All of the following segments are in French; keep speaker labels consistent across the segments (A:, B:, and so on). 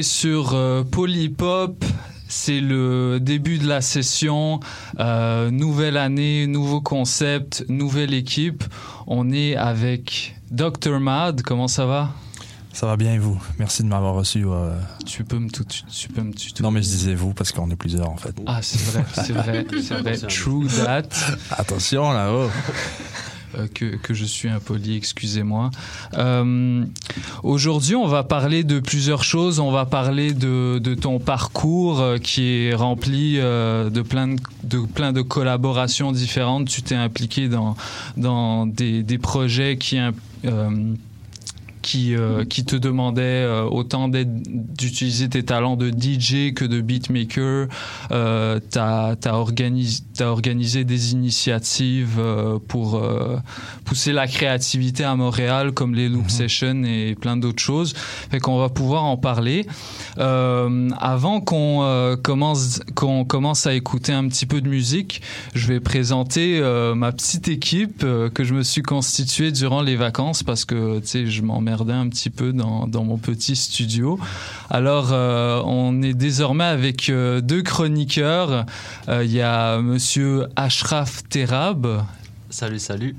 A: Est sur euh, Polypop. C'est le début de la session. Euh, nouvelle année, nouveau concept, nouvelle équipe. On est avec Dr. Mad. Comment ça va?
B: Ça va bien et vous? Merci de m'avoir reçu. euh,
A: Tu peux me tout, tu peux me tutoyer.
B: Non mais je disais vous parce qu'on est plusieurs en fait.
A: Ah, c'est vrai, c'est vrai, c'est vrai. True that.
B: Attention là-haut.
A: Euh, que, je suis impoli, excusez-moi. Euh, Aujourd'hui, on va parler de plusieurs choses. On va parler de, ton parcours euh, qui est rempli de, plein de, collaborations différentes. Tu t'es impliqué dans, des, projets qui... qui, euh, qui te demandait euh, autant d'utiliser tes talents de DJ que de beatmaker. Euh, tu as, organisé, organisé des initiatives euh, pour pousser la créativité à Montréal, comme les Loop Sessions et plein d'autres choses. Fait qu'on va pouvoir en parler. Avant qu'on commence, qu'on commence à écouter un petit peu de musique, je vais présenter ma petite équipe que je me suis constituée durant les vacances parce que tu sais, je un petit peu dans, dans mon petit studio. Alors, euh, on est désormais avec euh, deux chroniqueurs. Euh, Il y a Monsieur Ashraf Terab.
C: Salut, salut.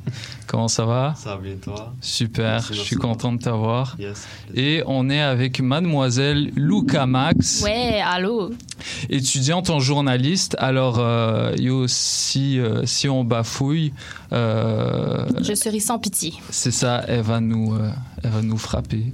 A: Comment ça va?
C: Ça va bien toi?
A: Super,
C: Merci,
A: je suis content de t'avoir.
C: Yes.
A: Et on est avec mademoiselle Luca Max,
D: Ouais, allô?
A: étudiante en journaliste. Alors, euh, yo, si, euh, si on bafouille, euh,
D: Je serai sans pitié.
A: c'est ça, elle va, nous, euh, elle va nous frapper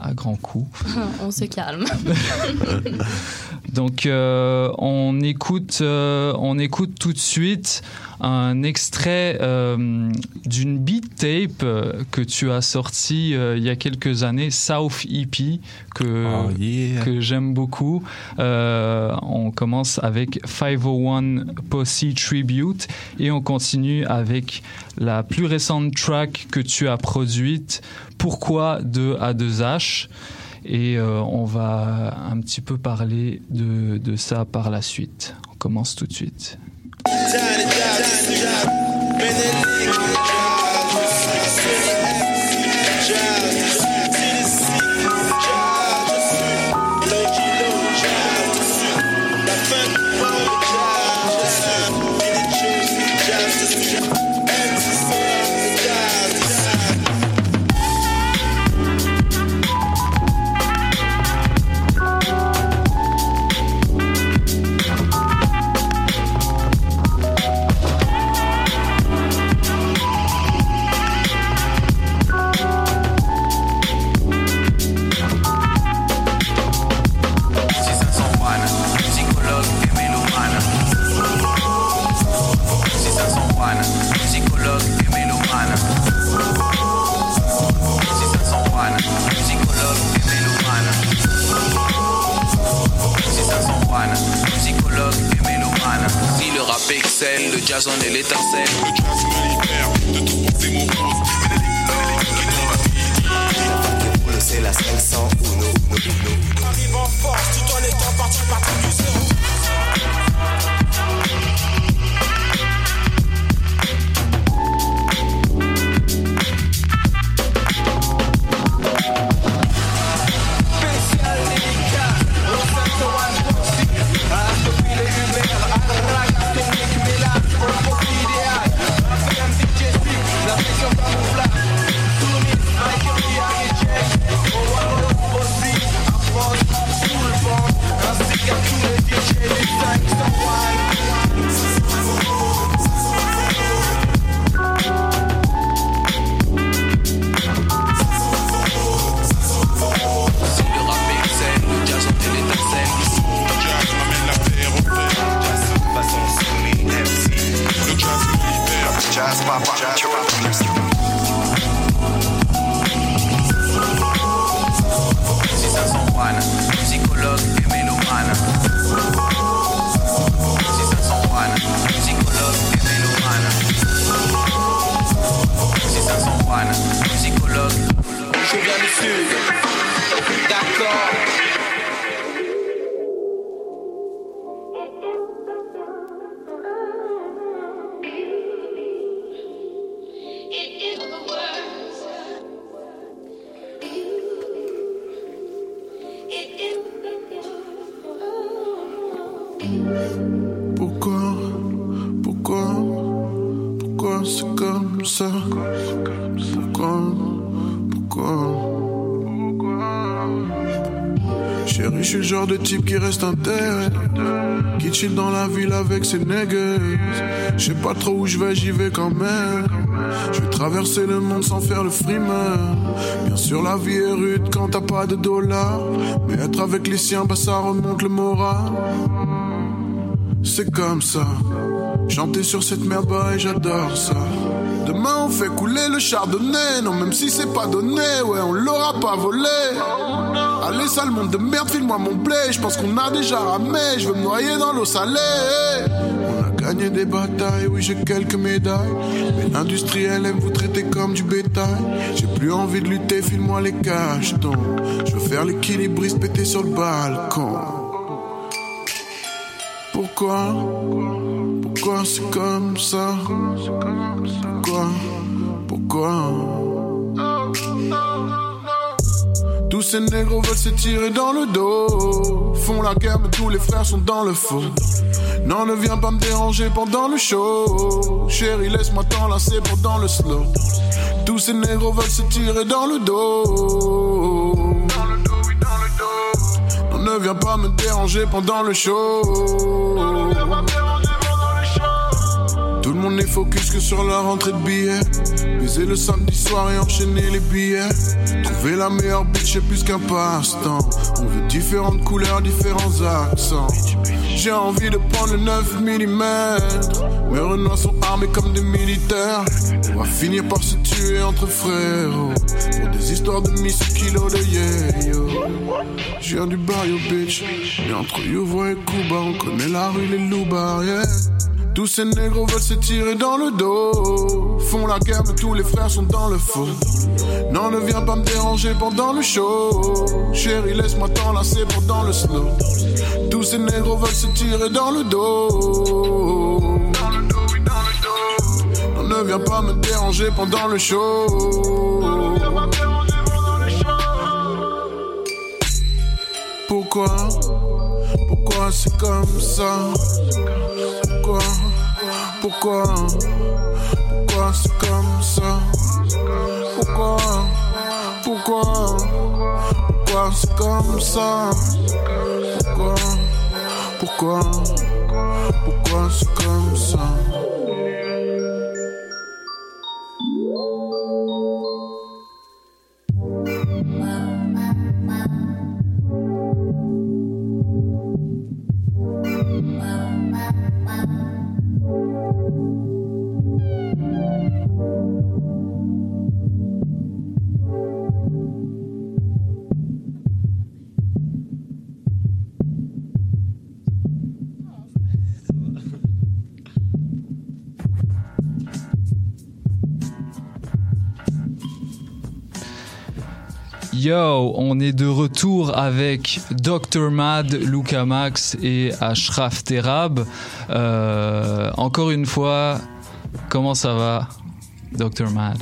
A: à grands coups.
D: On se calme.
A: Donc, euh, on, écoute, euh, on écoute tout de suite un extrait euh, d'une beat tape euh, que tu as sorti euh, il y a quelques années, South EP, que,
B: Oh yeah.
A: que j'aime beaucoup. Euh, on commence avec 501 Posse Tribute et on continue avec la plus récente track que tu as produite, Pourquoi de A2H. Et euh, on va un petit peu parler de, de ça par la suite. On commence tout de suite.
E: Jazz en est l'étincelle.
C: Reste Qui chill dans la ville avec ses niggas Je sais pas trop où je vais, j'y vais quand même Je vais traverser le monde sans faire le frimeur Bien sûr la vie est rude quand t'as pas de dollars Mais être avec les siens, bah ça remonte le moral c'est comme ça. Chanter sur cette merde, bah, et j'adore ça. Demain, on fait couler le chardonnay. Non, même si c'est pas donné, ouais, on l'aura pas volé. Allez, sale monde de merde, file-moi mon blé. Je pense qu'on a déjà ramé. Je veux me noyer dans l'eau salée. On a gagné des batailles, oui, j'ai quelques médailles. Mais l'industrie, elle aime vous traiter comme du bétail. J'ai plus envie de lutter, file-moi les cachetons. Je veux faire l'équilibriste péter sur le balcon. Pourquoi? Pourquoi c'est comme ça? Pourquoi? Pourquoi? Tous ces négros veulent se tirer dans le dos. Font la guerre mais tous les frères sont dans le faux. Non ne viens pas me déranger pendant le show. Chérie laisse-moi t'enlacer pendant le slow. Tous ces négros veulent se tirer dans le dos. Non, ne viens pas me déranger pendant le show. Le monde est focus que sur la rentrée de billets. Baiser le samedi soir et enchaîner les billets. Trouver la meilleure bitch c'est plus qu'un passe-temps. On veut différentes couleurs, différents accents. J'ai envie de prendre le 9 mm. Mes renois sont armés comme des militaires. On va finir par se tuer entre frères. Pour des histoires de miss kilo de yeah yo. Je viens du barrio bitch. Et entre Youvo et Cuba, on connaît la rue, les loups yeah. Tous ces négros veulent se tirer dans le dos. Font la guerre, mais tous les frères sont dans le faux. Non, ne viens pas me déranger pendant le show. Chérie, laisse-moi t'enlacer pendant le slow. Tous ces négros veulent se tirer dans le dos. Non, ne viens pas me déranger pendant le show. Pourquoi? Pourquoi c'est comme ça? Pourquoi? Pourquoi? Pourquoi c'est comme ça? Pourquoi? Pourquoi? Pourquoi c'est comme ça? Pourquoi? Pourquoi? Pourquoi c'est comme ça?
A: Yo, on est de retour avec Dr Mad, Luca Max et Ashraf Terab. Euh, encore une fois, comment ça va, Dr Mad?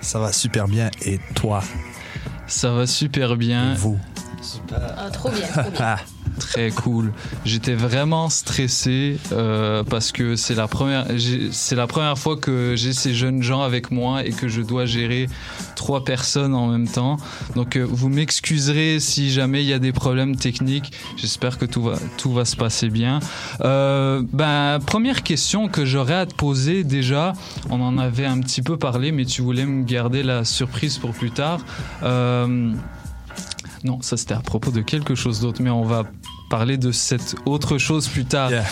B: Ça va super bien. Et toi?
A: Ça va super bien.
B: Et vous?
D: Ah, trop bien, trop bien.
A: Très cool. J'étais vraiment stressé euh, parce que c'est la première, c'est la première fois que j'ai ces jeunes gens avec moi et que je dois gérer trois personnes en même temps. Donc euh, vous m'excuserez si jamais il y a des problèmes techniques. J'espère que tout va tout va se passer bien. Euh, ben première question que j'aurais à te poser déjà, on en avait un petit peu parlé, mais tu voulais me garder la surprise pour plus tard. Non, ça c'était à propos de quelque chose d'autre, mais on va parler de cette autre chose plus tard.
B: Yeah.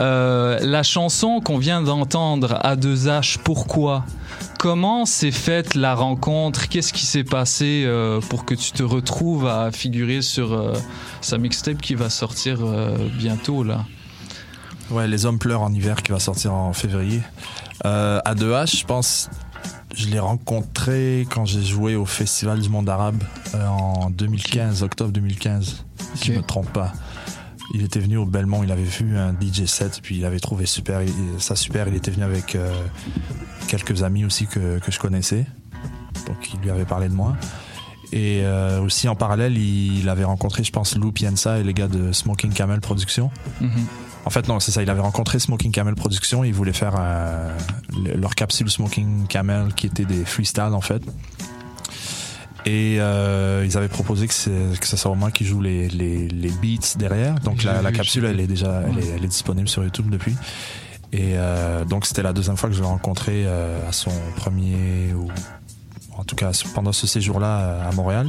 A: Euh, la chanson qu'on vient d'entendre, A2H, pourquoi? Comment s'est faite la rencontre? Qu'est-ce qui s'est passé euh, pour que tu te retrouves à figurer sur euh, sa mixtape qui va sortir bientôt là?
B: Ouais, Les Hommes pleurent en hiver qui va sortir en février. Euh, A2H, je pense. Je l'ai rencontré quand j'ai joué au Festival du Monde Arabe en 2015, octobre 2015, si je ne me trompe pas. Il était venu au Belmont, il avait vu un DJ set, puis il avait trouvé super, ça super. Il était venu avec euh, quelques amis aussi que, que je connaissais, donc il lui avait parlé de moi. Et euh, aussi en parallèle, il, il avait rencontré, je pense, Lou Piensa et les gars de Smoking Camel Productions.
A: Mhm.
B: En fait, non, c'est ça. Il avait rencontré Smoking Camel Productions. Il voulait faire euh, le- leur capsule Smoking Camel qui était des freestyles, en fait. Et euh, ils avaient proposé que, c'est- que ce soit moi qui joue les, les, les beats derrière. Donc la, la capsule, elle est déjà elle est, elle est disponible sur YouTube depuis. Et euh, donc c'était la deuxième fois que je l'ai rencontré euh, à son premier, ou en tout cas pendant ce séjour-là euh, à Montréal.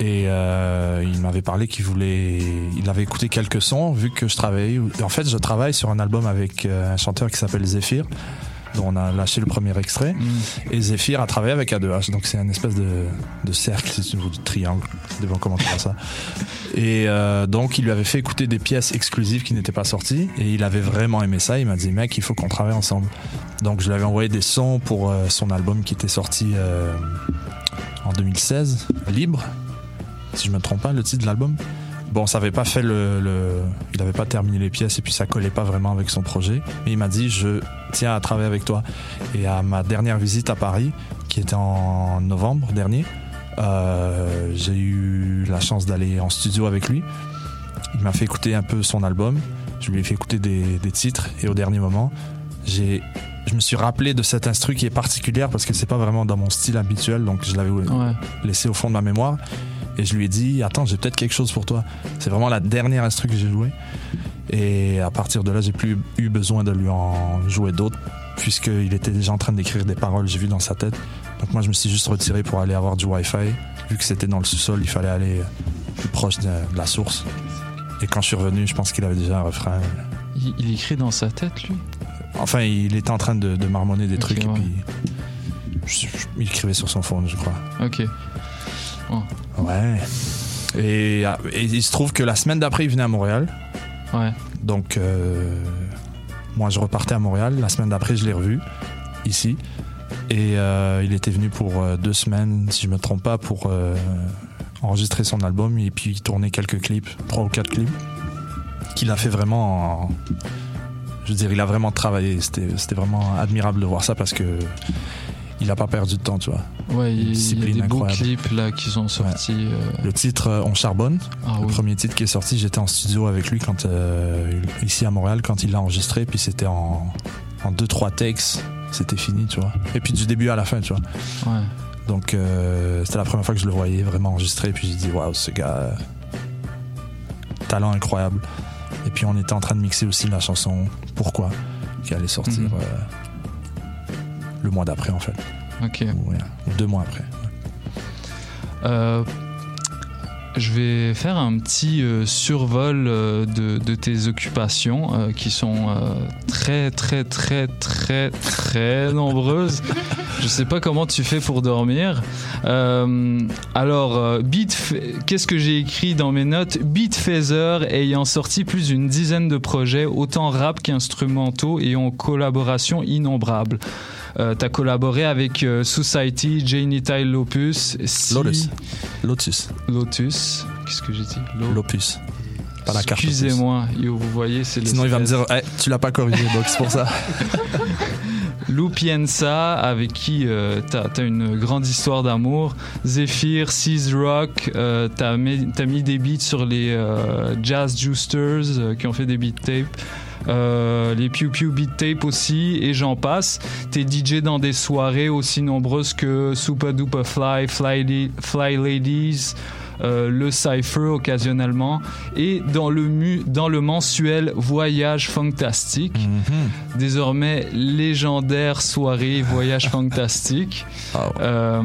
B: Et euh, il m'avait parlé qu'il voulait, il avait écouté quelques sons vu que je travaillais. En fait, je travaille sur un album avec euh, un chanteur qui s'appelle Zephyr, dont on a lâché le premier extrait.
A: Mhm.
B: Et Zephyr a travaillé avec A2H, donc c'est une espèce de, de cercle ou de triangle, devant comment dire ça. Et euh, donc il lui avait fait écouter des pièces exclusives qui n'étaient pas sorties, et il avait vraiment aimé ça. Il m'a dit mec, il faut qu'on travaille ensemble. Donc je lui avais envoyé des sons pour euh, son album qui était sorti euh, en 2016, Libre, si je me trompe pas, le titre de l'album. Bon, ça avait pas fait le, le- il avait pas terminé les pièces et puis ça collait pas vraiment avec son projet. Mais il m'a dit, je tiens à travailler avec toi. Et à ma dernière visite à Paris, qui était en novembre dernier, euh, j'ai eu la chance d'aller en studio avec lui. Il m'a fait écouter un peu son album. Je lui ai fait écouter des, des titres et au dernier moment, j'ai, je me suis rappelé de cette instru qui est particulière parce que c'est pas vraiment dans mon style habituel, donc je l'avais
A: Ouais.
B: laissé au fond de ma mémoire. Et je lui ai dit, attends, j'ai peut-être quelque chose pour toi. C'est vraiment la dernière instru que j'ai jouée. Et à partir de là, j'ai plus eu besoin de lui en jouer d'autres, puisqu'il était déjà en train d'écrire des paroles, j'ai vu dans sa tête. Donc moi, je me suis juste retiré pour aller avoir du Wi-Fi. Vu que c'était dans le sous-sol, il fallait aller plus proche de, de la source. Et quand je suis revenu, je pense qu'il avait déjà un refrain.
A: Il, il écrit dans sa tête, lui?
B: Enfin, il était en train de, de marmonner des trucs, et
A: ouais.
B: puis je- je- il écrivait sur son phone, je crois.
A: Ok.
B: Ouais. Et, et il se trouve que la semaine d'après, il venait à Montréal.
A: Ouais.
B: Donc, euh, moi, je repartais à Montréal. La semaine d'après, je l'ai revu ici. Et euh, il était venu pour euh, deux semaines, si je me trompe pas, pour euh, enregistrer son album et puis tourner quelques clips, trois ou quatre clips, qu'il a fait vraiment. en- je veux dire, il a vraiment travaillé. C'était vraiment admirable de voir ça parce que il a pas perdu de temps, tu vois.
A: Ouais, il, y a
B: discipline
A: des beaux
B: incroyable.
A: clips là qui sont sortis. euh,
B: Le titre euh, On charbonne,
A: Ah
B: le
A: oui.
B: premier titre qui est sorti, j'étais en studio avec lui quand euh, ici à Montréal quand il l'a enregistré, puis c'était en, en deux trois takes, c'était fini, tu vois. Et puis du début à la fin, tu vois.
A: Ouais.
B: Donc c'était la première fois que je le voyais vraiment enregistré, puis j'ai dit waouh, ce gars, talent incroyable. Et puis on était en train de mixer aussi la chanson Pourquoi, qui allait sortir
A: Mhm.
B: Le mois d'après en fait,
A: Ok.
B: ou, ouais, ou deux mois après.
A: Euh, je vais faire un petit euh, survol euh, de, de tes occupations euh, qui sont très très très très très nombreuses. Je sais pas comment tu fais pour dormir. Alors, Beat, qu'est-ce que j'ai écrit dans mes notes? Beat Phaser ayant sorti plus d'une dizaine de projets, autant rap qu'instrumentaux et en collaboration innombrable. Euh, T'as collaboré avec euh, Society, Tyle Lopus, Si-
B: Lotus. Lotus.
A: Lotus. Qu'est-ce que j'ai dit? Lo-
B: L'opus. Pas la carte. opus.
A: Excusez-moi, vous voyez, c'est
B: Sinon, il va me dire, Eh, tu l'as pas corrigé, donc c'est pour ça.
A: Lou Piensa, avec qui euh, t'as as une grande histoire d'amour. Zephyr, Seas Rock, euh, t'as mis, t'as mis des beats sur les euh, Jazz Justers euh, qui ont fait des beat tapes. Euh, les Pew Pew Beat Tape aussi, et j'en passe. T'es DJ dans des soirées aussi nombreuses que Super Duper Fly, Fly, Ladies, euh, le Cypher occasionnellement, et dans le, mu dans le mensuel Voyage Fantastique
B: Mhm.
A: désormais légendaire soirée Voyage Fantastique.
B: Ah.
A: Euh,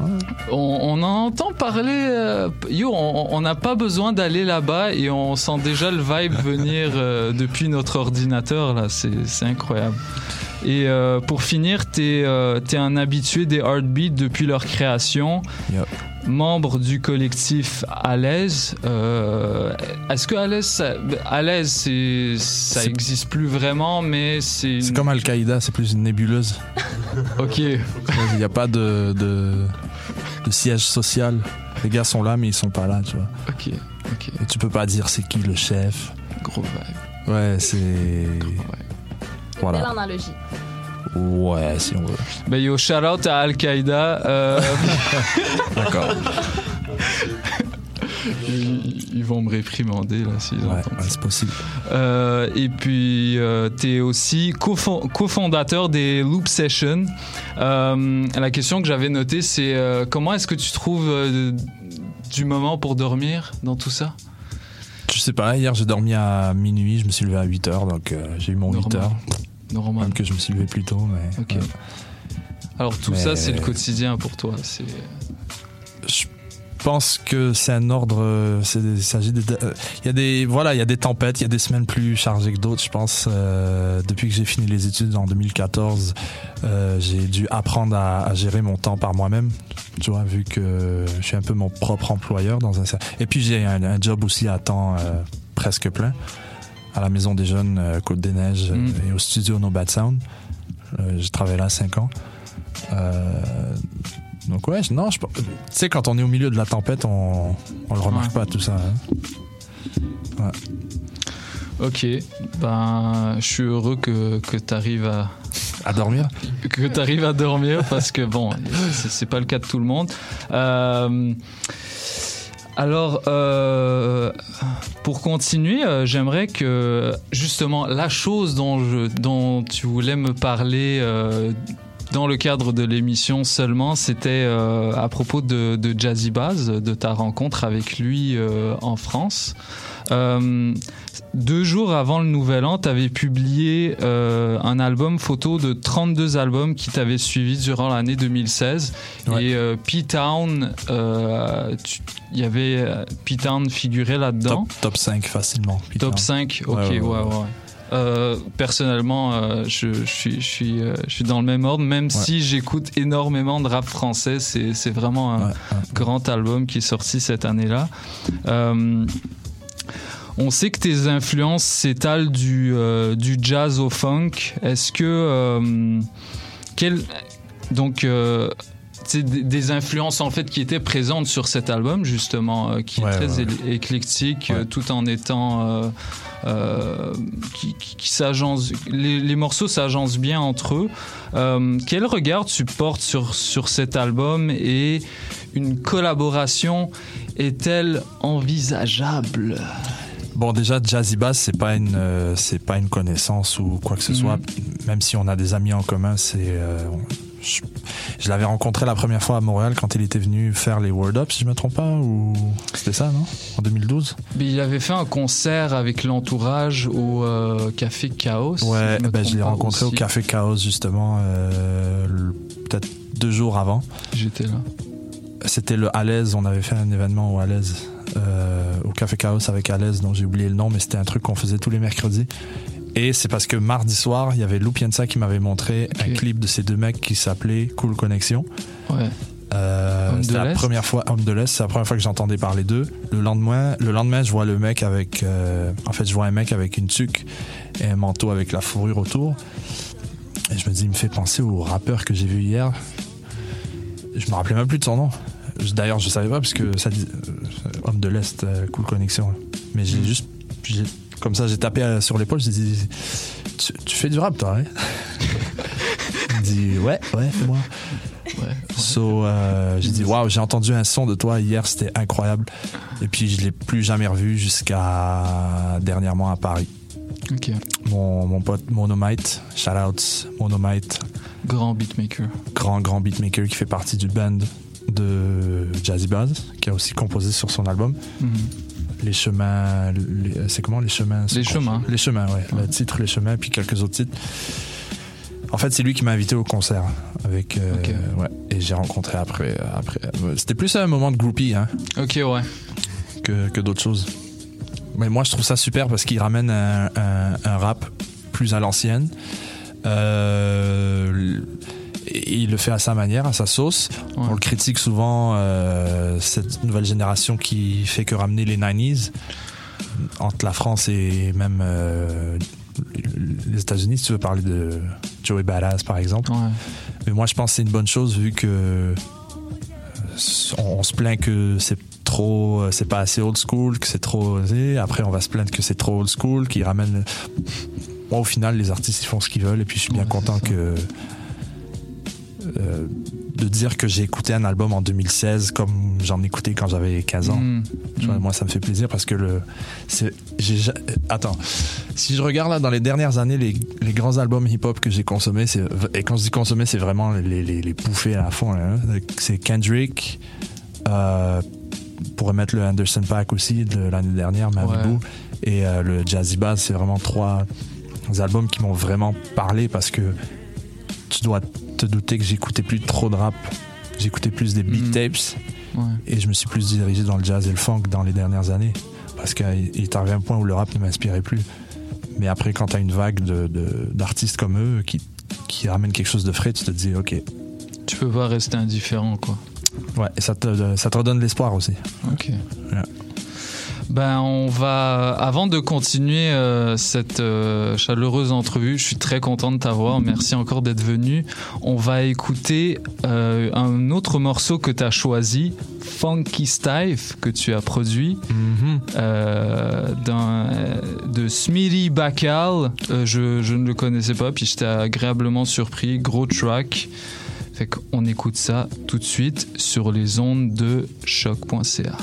A: on, on en entend parler. euh, yo, on n'a pas besoin d'aller là-bas et on sent déjà le vibe venir euh, depuis notre ordinateur. là. C'est incroyable. Et euh, pour finir, t'es t'es un habitué des Heartbeats depuis leur création.
B: Yep.
A: Membre du collectif À l'aise. Euh, Est-ce que À l'aise, ça, à l'aise, c'est ça
B: C'est-
A: existe plus vraiment, mais c'est.
B: C'est comme Al-Qaïda, c'est plus une nébuleuse.
A: Ok.
B: Il n'y a pas de, de, de siège social. Les gars sont là, mais ils sont pas là, tu vois.
A: Ok. Ok.
B: Et tu peux pas dire c'est qui le chef.
A: Gros vibe.
B: Ouais, c'est.
A: Ouais.
D: Belle
B: Voilà.
D: analogie.
B: Ouais, si on veut.
A: Ben yo, shout out à Al-Qaïda. Euh,
B: D'accord.
A: ils, ils vont me réprimander là s'ils
B: Ouais,
A: entendent
B: ouais, c'est possible.
A: Euh, et puis, tu es aussi cofon- cofondateur des Loop Sessions. Euh, la question que j'avais notée, c'est euh, comment est-ce que tu trouves euh, du moment pour dormir dans tout ça?
B: Je sais pas, hier j'ai dormi à minuit, je me suis levé à 8 heures, donc euh, j'ai eu mon 8
A: Normal.
B: Même que je me suis levé plus tôt, mais.
A: Ok.
B: ouais.
A: Alors, tout
B: Mais-
A: ça, c'est le quotidien pour toi. C'est
B: Je pense que c'est un ordre. euh, c'est- Il s'agit de. Il y a des voilà, il y a des tempêtes, il y a des semaines plus chargées que d'autres. Je pense. euh, depuis que j'ai fini les études en 2014, euh, j'ai dû apprendre à, à gérer mon temps par moi-même. Tu vois, vu que je suis un peu mon propre employeur dans un. Et puis j'ai un, un job aussi à temps euh, presque plein à la maison des jeunes euh, Côte des Neiges euh,
A: Mm.
B: et au studio No Bad Sound. Euh, j'ai travaillé là 5 ans. Donc ouais, non, je, tu sais, quand on est au milieu de la tempête, on, on le remarque
A: Ouais.
B: pas tout ça. hein.
A: ok. Ben, je suis heureux que, que tu arrives à,
B: À dormir
A: que tu arrives à dormir parce que bon, c'est c'est pas le cas de tout le monde. Euh, alors, euh, pour continuer, euh, j'aimerais que justement la chose dont, tu voulais me parler euh, dans le cadre de l'émission seulement, c'était à propos de, de Jazzy Baz, de ta rencontre avec lui en France. Euh, deux jours avant le Nouvel An, tu avais publié euh, un album photo de 32 albums qui t'avaient suivi durant l'année 2016.
B: Ouais.
A: Et euh, P-Town, euh, il y avait P-Town figuré là-dedans.
B: top, top 5 facilement.
A: Top 5, ok,
B: Ouais,
A: ouais. Euh, personnellement, euh, je, je suis, je, suis, euh, je suis dans le même ordre, même si j'écoute énormément de rap français. C'est c'est vraiment un
B: Ouais, ouais.
A: grand album qui est sorti cette année-là. Euh, on sait que tes influences s'étalent du, euh, jazz au funk. Est-ce que. euh, quel, donc. Des, influences en fait qui étaient présentes sur cet album justement euh, qui
B: Ouais,
A: est très
B: ouais,
A: éclectique euh, tout en étant euh, qui, qui, qui s'agence les, les morceaux s'agencent bien entre eux quel regard tu portes sur, sur cet album et une collaboration est-elle envisageable?
B: Bon, déjà, Jazzy Bass, c'est pas une, euh, c'est pas une connaissance ou quoi que ce
A: Mhm.
B: soit. Même si on a des amis en commun, c'est. euh, je je l'avais rencontré la première fois à Montréal quand il était venu faire les Word Up, si je me trompe pas, ou c'était ça, non? En 2012.
A: Mais il avait fait un concert avec l'entourage au euh, Café Chaos. si
B: Ouais,
A: je
B: ben, je l'ai rencontré au. Café Chaos justement, euh, peut-être deux jours avant.
A: J'étais là.
B: C'était le Alaise, on avait fait un événement au Alaise, euh, au Café Chaos avec Alaise, dont j'ai oublié le nom, mais c'était un truc qu'on faisait tous les mercredis. Et c'est parce que mardi soir, il y avait Lou Pienza qui m'avait montré un clip de ces deux mecs qui s'appelait Cool Connexion.
A: Ouais.
B: Euh, c'était la première fois, Homme de l'Est, c'est la première fois que j'entendais parler d'eux. Le lendemain, le lendemain, je vois le mec avec, euh, en fait, je vois un mec avec une tuque et un manteau avec la fourrure autour. Et je me dis, il me fait penser au rappeur que j'ai vu hier. Je me rappelais même plus de son nom. D'ailleurs, je savais pas parce que ça dit euh, Homme de l'Est, euh, cool connexion. Mais j'ai juste, j'ai- comme ça, j'ai tapé euh, sur l'épaule, j'ai dit, tu, tu fais du rap, toi, hein Il dit, ouais, ouais, c'est moi.
A: Ouais.
B: So, euh, j'ai dit, waouh, j'ai entendu un son de toi hier, c'était incroyable. Et puis, je l'ai plus jamais revu jusqu'à dernièrement à Paris. Mon, mon pote Monomite, shout out Monomite,
A: Grand beatmaker.
B: grand, grand beatmaker qui fait partie du band de Jazzy Buzz, qui a aussi composé sur son album.
A: Mhm.
B: Les chemins, les- c'est comment les chemins
A: Les chemins.
B: Les chemins, ouais.
A: Ouais.
B: Le titre Les chemins, puis quelques autres titres. En fait, c'est lui qui m'a invité au concert avec. euh, ouais. Et j'ai rencontré après. après. C'était plus un moment de groupie, hein,
A: Ok, ouais.
B: que, que d'autres choses. Mais moi, je trouve ça super parce qu'il ramène un, un- un rap plus à l'ancienne. Euh, et il le fait à sa manière, à sa sauce.
A: Ouais.
B: On le critique souvent, euh, cette nouvelle génération qui fait que ramener les 90s entre la France et même euh, les États-Unis, si tu veux parler de Joey Badass par exemple.
A: Ouais.
B: Mais moi, je pense que c'est une bonne chose vu que euh, on, on se plaint que c'est trop, c'est pas assez old school, que c'est trop. osé. Après, on va se plaindre que c'est trop old school, qui ramène. Moi, au final, les artistes ils font ce qu'ils veulent, et puis je suis bien
A: Ouais,
B: content
A: ça.
B: Euh, de dire que j'ai écouté un album en 2016 comme j'en écoutais quand j'avais 15 ans.
A: Mm.
B: Tu vois,
A: Mm.
B: Moi, ça me fait plaisir parce que le. j'ai ja- Attends. Si je regarde là dans les dernières années, les, les grands albums hip-hop que j'ai consommés, et quand je dis consommer, c'est vraiment les, les, les bouffées à fond. hein. C'est Kendrick. Euh, pourrait mettre le Anderson Pack aussi de l'année dernière, Malibu.
A: Ouais.
B: Et euh, le Jazzy Bass, c'est vraiment trois albums qui m'ont vraiment parlé parce que tu dois te douter que j'écoutais plus trop de rap. J'écoutais plus des beat
A: Mhm.
B: tapes
A: Ouais.
B: et je me suis plus dirigé dans le jazz et le funk dans les dernières années parce qu'il il est arrivé un point où le rap ne m'inspirait plus. Mais après, quand tu as une vague de- de- d'artistes comme eux qui, qui ramènent quelque chose de frais, tu te dis, ok.
A: Tu peux pas rester indifférent, quoi.
B: Ouais, et ça te, ça te redonne l'espoir aussi.
A: Ok.
B: Ouais.
A: Ben, on va, avant de continuer euh, cette euh, chaleureuse entrevue, je suis très content de t'avoir. Merci encore d'être venu. On va écouter euh, un autre morceau que tu as choisi, Funky Style, que tu as produit, euh, de Smitty Bacal. Je, je ne le connaissais pas, puis j'étais agréablement surpris. Gros track. Fait qu'on écoute ça tout de suite sur les ondes de choc.ca.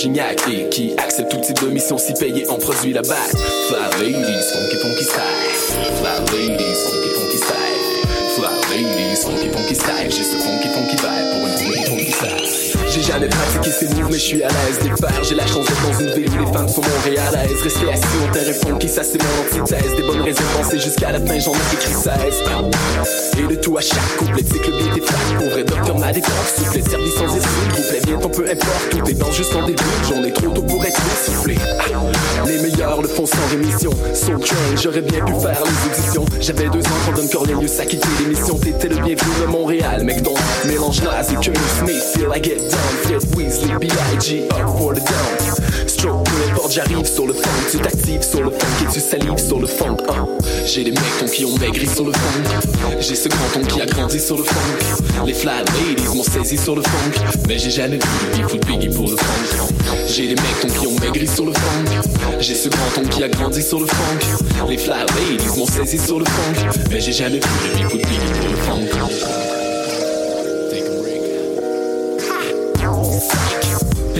F: Gignac Et qui accepte tout type de mission si payé en produit la batte Fly ladies, funky funky style Fly moves mais je suis à l'aise. Faire J'ai la chance d'être dans une ville où les femmes sont montréalaises Rester assis au terrain funky ça c'est mon antithèse. Des bonnes raisons de penser jusqu'à la fin j'en ai écrit 16 Et de tout à chaque couplet c'est que le beat est flat Pour vrai docteur m'a des corps soufflé Servi sans esprit couplet bien on peu importe Tout est dans juste en début. J'en ai trop sans rémission. Soul Train j'aurais bien pu faire les auditions J'avais deux ans quand Don Cornelius a quitté l'émission. T'étais le bienvenu de Montréal Mec donc mélange naze et Curry Smith Feel I get down. Fred Weasley B.I.G. Up for the down Peu importe j'arrive sur le funk Tu t'actives sur le funk et tu salives sur le funk hein. J'ai des mecs ton qui ont maigri sur le funk J'ai ce grand ton qui a grandi sur le funk Les flat ladies m'ont saisi sur le funk Mais j'ai jamais vu Bigfoot Biggie pour le funk J'ai des mecs ton qui ont maigri sur le funk J'ai ce grand ton qui a grandi sur le funk Les flat ladies m'ont saisi sur le funk Mais j'ai jamais vu Bigfoot Biggie pour le funk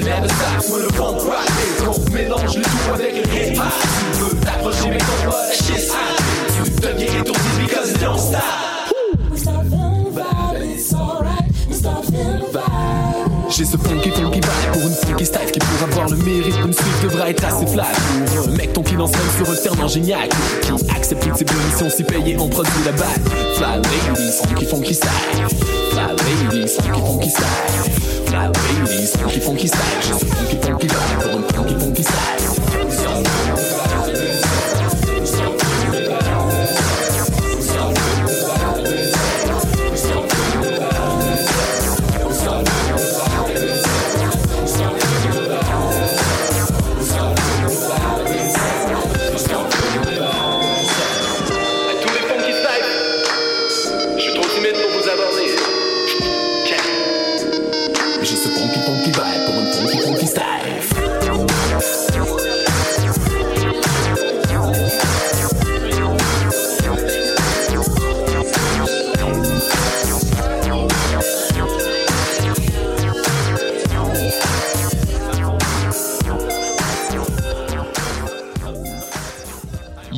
F: It the funk rock is On mélange le tout avec le hip hop. Tu veux t'approcher mais ton pas shit's hot Tu deviens étourdi because it don't stop. J'ai ce funky funky vibe pour une funky style qui pour avoir le mérite de me suivre devra être assez flat. Pour un mec ton qui lance même sur un terme en géniac Qui accepte toutes ses missions si payé on produit la balle Fly ladies, funky funky style. Fly ladies, funky funky style Fly ladies, funky funky style funky funky vibe funky funky style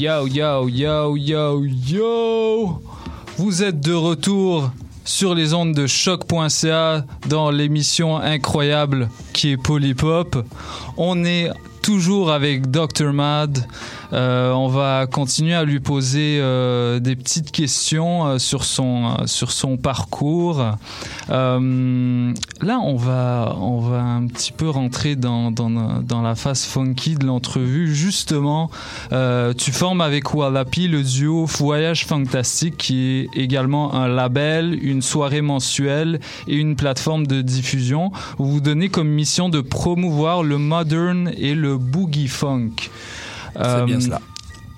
A: Yo, yo, yo, yo, yo. Vous êtes de retour sur les ondes de choc.ca dans l'émission incroyable qui est Polypop. On est toujours avec Dr. Mad. Euh, on va continuer à lui poser euh, des petites questions euh, sur son euh, sur son parcours. Euh, là, on va on va un petit peu rentrer dans dans, dans la phase funky de l'entrevue. Justement, tu formes avec Wallapi le duo Voyage Fantastique, qui est également un label, une soirée mensuelle et une plateforme de diffusion. Où vous donnez comme mission de promouvoir le modern et le boogie funk.
B: C'est bien
A: Euh,
B: cela.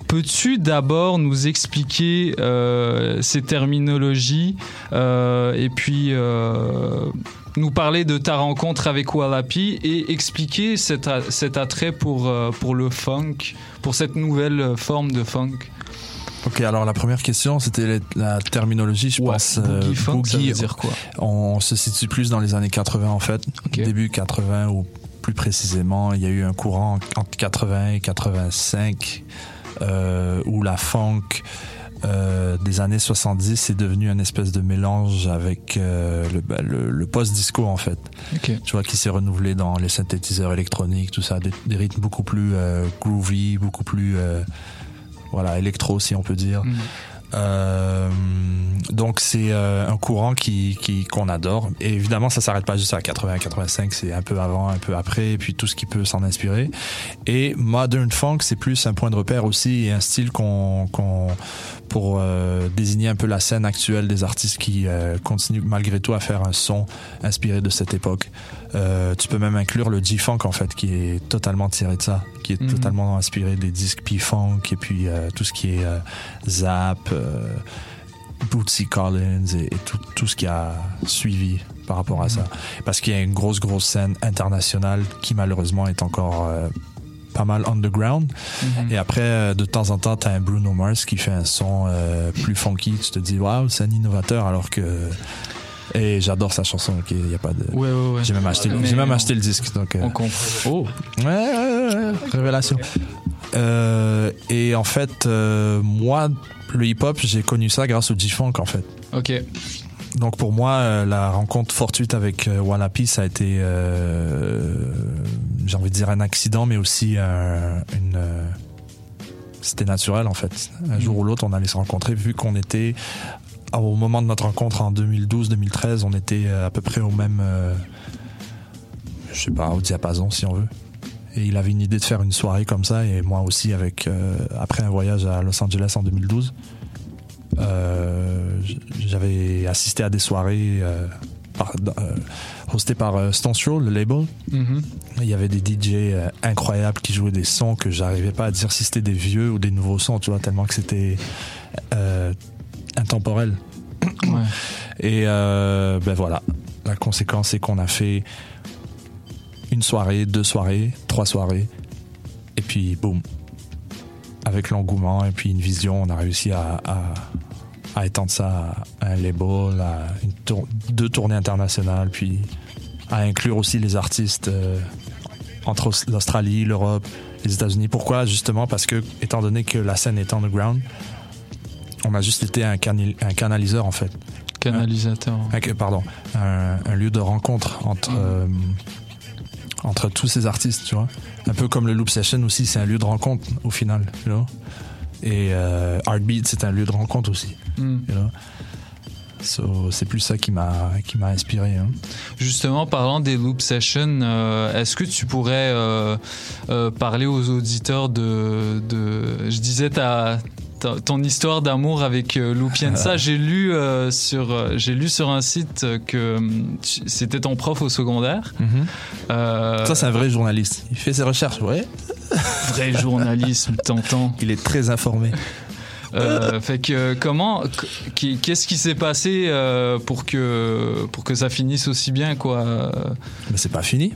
A: Peux-tu d'abord nous expliquer euh, ces terminologies euh, et puis euh, nous parler de ta rencontre avec Wallapi et expliquer cet, attrait pour, pour le funk, pour cette nouvelle forme de funk?
B: Ok, alors la première question, c'était la, terminologie, je
A: Ouais,
B: pense. euh,
A: boogie funk, ça
B: boogie,
A: veut dire quoi?
B: On se situe plus dans les années 80 en fait, début 80 ou plus précisément, il y a eu un courant entre 80 et 85 euh, où la funk euh, des années 70 est devenue un espèce de mélange avec euh, le, bah, le, le post-disco en fait. Tu vois, qui s'est renouvelé dans les synthétiseurs électroniques, tout ça, des, des rythmes beaucoup plus groovy, beaucoup plus voilà électro si on peut dire.
A: Mm.
B: Euh, donc c'est euh, un courant qui qu'on adore. Et évidemment, ça s'arrête pas juste à 80, 85, c'est un peu avant, un peu après, et puis tout ce qui peut s'en inspirer. Et modern funk, c'est plus un point de repère aussi et un style qu'on pour euh, désigner un peu la scène actuelle des artistes qui continuent malgré tout à faire un son inspiré de cette époque. Tu peux même inclure le G-Funk en fait, qui est totalement tiré de ça, qui est
A: Mhm.
B: totalement inspiré des disques P-Funk et puis euh, tout ce qui est euh, Zap, euh, Bootsy Collins et, et tout, tout ce qui a suivi par rapport à ça. Parce qu'il y a une grosse, grosse scène internationale qui malheureusement est encore pas mal underground.
A: Mhm.
B: Et après, de temps en temps, t'as un Bruno Mars qui fait un son euh, plus funky. Tu te dis, waouh, c'est un innovateur, alors que. Et j'adore sa chanson, ok, il y a pas de.
A: Ouais, ouais, ouais.
B: J'ai même acheté, le- j'ai même acheté le disque, donc. euh,
A: On comprend. Oh,
B: Ouais, ouais, ouais, révélation. Euh, et en fait, euh, moi, le hip-hop, j'ai connu ça grâce au G-Funk, en fait.
A: ok.
B: Donc pour moi, euh, la rencontre fortuite avec Wallapi, ça a été, j'ai envie de dire un accident, mais aussi un- une. C'était naturel en fait. Un jour ou l'autre, on allait se rencontrer, vu qu'on était au moment de notre rencontre en 2012-2013, on était à peu près au même, je sais pas, au diapason si on veut. Et il avait une idée de faire une soirée comme ça, et moi aussi avec euh, après un voyage à Los Angeles en 2012. Euh, j'avais assisté à des soirées euh, par, hostées par Throw, le label.
A: Mhm.
B: Il y avait des DJ incroyables qui jouaient des sons que j'arrivais pas à dire si c'était des vieux ou des nouveaux sons, tu vois, tellement que c'était intemporel.
A: Ouais.
B: Et ben voilà, la conséquence c'est qu'on a fait une soirée, deux soirées, trois soirées, et puis boum. Avec l'engouement et puis une vision, on a réussi à, à, à étendre ça à un label, à une tour- deux tournées internationales, puis à inclure aussi les artistes euh, entre Aus- l'Australie, l'Europe, les États-Unis. Pourquoi? Justement parce que, étant donné que la scène est underground, on a juste été un, cani- un canaliseur en fait.
A: Canalisateur.
B: Un- pardon, un, un lieu de rencontre entre euh, entre tous ces artistes, tu vois. Un peu comme le Loop Session aussi, c'est un lieu de rencontre au final. Et euh, Heartbeat, c'est un lieu de rencontre aussi,
A: Mm.
B: So, c'est plus ça qui m'a qui m'a inspiré. Hein.
A: Justement, parlant des loop sessions, euh, est-ce que tu pourrais euh, euh, parler aux auditeurs de, de je disais ta- ton histoire d'amour avec euh, Lupienza. J'ai lu euh, sur euh, j'ai lu sur un site que c'était ton prof au secondaire. Euh,
B: Ça, c'est un vrai journaliste. Il fait ses recherches, ouais.
A: vrai journalisme, t'entends.
B: Il est très informé.
A: Euh, fait que comment, qu- qu'est-ce qui s'est passé pour que pour que ça finisse aussi bien quoi?
B: Mais c'est pas fini.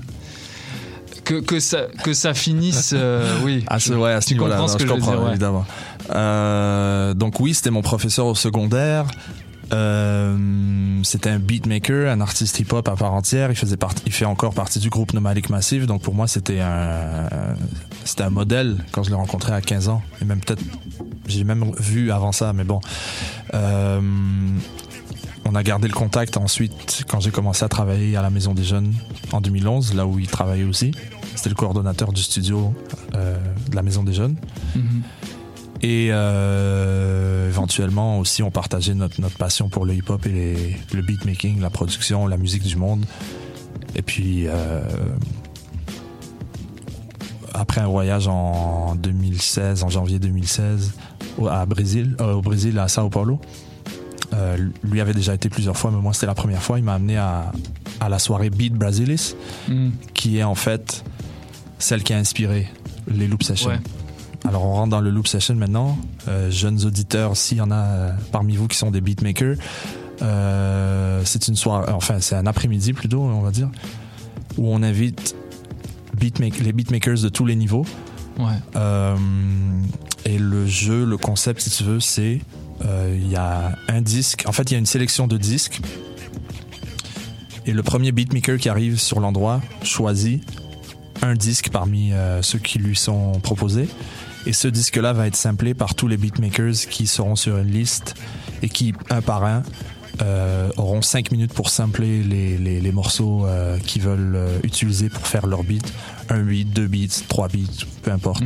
A: Que, que ça que ça finisse, euh, oui.
B: Ah, c'est ouais, à ce
A: tu
B: niveau-là,
A: comprends
B: non,
A: ce que
B: je
A: je
B: comprends,
A: dire, ouais.
B: évidemment. Euh, donc oui, c'était mon professeur au secondaire. Euh, c'était un beatmaker, un artiste hip-hop à part entière. Il faisait il fait encore partie du groupe Nomadic Massive. Donc pour moi, c'était un, c'était un modèle quand je l'ai rencontré à 15 ans. Et même peut-être, j'ai même vu avant ça, mais bon. Euh, on a gardé le contact ensuite quand j'ai commencé à travailler à la Maison des Jeunes en 2011, là où il travaillait aussi. C'était le coordonnateur du studio de la Maison des Jeunes.
A: Mhm.
B: Et euh, éventuellement aussi, on partageait notre, notre passion pour le hip-hop et les- le beatmaking, la production, la musique du monde. Et puis, euh, après un voyage en 2016, en janvier 2016, au, à Brésil, euh, au Brésil, à Sao Paulo, euh, lui avait déjà été plusieurs fois, mais moi c'était la première fois. Il m'a amené à, à la soirée Beat Brasilis,
A: Mhm.
B: qui est en fait celle qui a inspiré les Loop Sessions.
A: Ouais.
B: Alors on rentre dans le Loop Session maintenant. Euh, jeunes auditeurs, s'il y en a euh, parmi vous qui sont des beatmakers, euh, c'est une soirée, enfin c'est un après-midi plutôt, on va dire, où on invite beatmake- les beatmakers de tous les niveaux.
A: Ouais.
B: Euh, et le jeu, le concept, si tu veux, c'est il y a un disque. En fait, il y a une sélection de disques. Et le premier beatmaker qui arrive sur l'endroit choisit un disque parmi euh, ceux qui lui sont proposés. Et ce disque-là va être samplé par tous les beatmakers qui seront sur une liste et qui, un par un, euh, auront 5 minutes pour sampler les, les, les morceaux euh, qu'ils veulent euh, utiliser pour faire leur beat. Un beat, deux beats, trois beats, peu importe.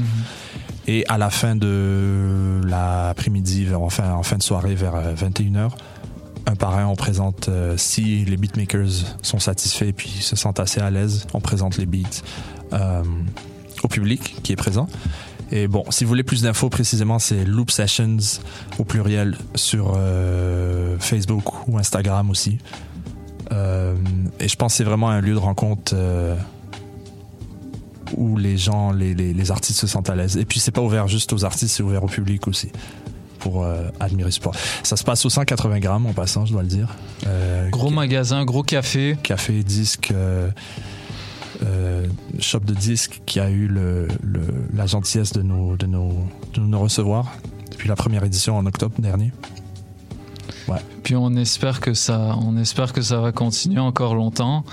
B: Et à la fin de l'après-midi, enfin en fin de soirée, vers euh, 21h, un par un, on présente, si les beatmakers sont satisfaits et puis se sentent assez à l'aise, on présente les beats au public qui est présent. Et bon, si vous voulez plus d'infos précisément, c'est Loop Sessions au pluriel sur euh, Facebook ou Instagram aussi. Euh, et je pense que c'est vraiment un lieu de rencontre euh, où les gens, les, les, les artistes se sentent à l'aise. Et puis c'est pas ouvert juste aux artistes, c'est ouvert au public aussi pour euh, admirer ce sport. Ça se passe au 180 grammes en passant, je dois le dire.
A: Gros magasin, gros café.
B: café, disque, euh, shop de disques qui a eu le, le- la gentillesse de nous, de, nous, de nous recevoir depuis la première édition en octobre dernier.
A: Puis on espère que ça, on espère que ça va continuer encore longtemps.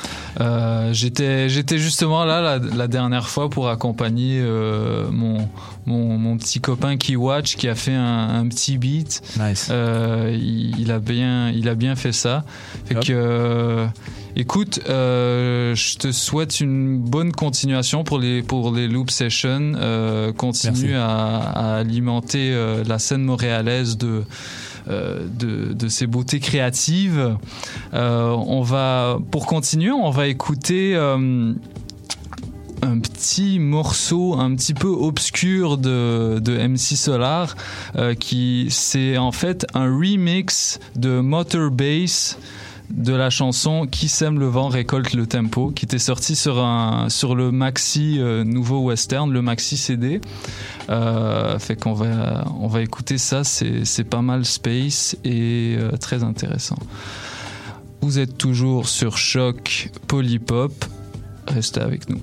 A: Euh, j'étais, j'étais justement là la, la dernière fois pour accompagner euh, mon, mon, mon petit copain qui watch qui a fait un, un petit beat.
B: Nice.
A: Euh, il, il a bien, il a bien fait ça. Fait que, écoute, euh, je te souhaite une bonne continuation pour les pour les loop sessions. Euh, continue à, à alimenter euh, la scène montréalaise de de, de ces beautés créatives. Euh, pour continuer, on va écouter euh, un petit morceau un petit peu obscur de, de MC Solar euh, qui c'est en fait un remix de Motor Bass de la chanson Qui sème le vent récolte le tempo qui était sorti sur un sur le maxi euh, nouveau western le maxi CD euh, fait qu'on va on va écouter ça c'est c'est pas mal space et euh, très intéressant. Vous êtes toujours sur choc polypop. Restez avec nous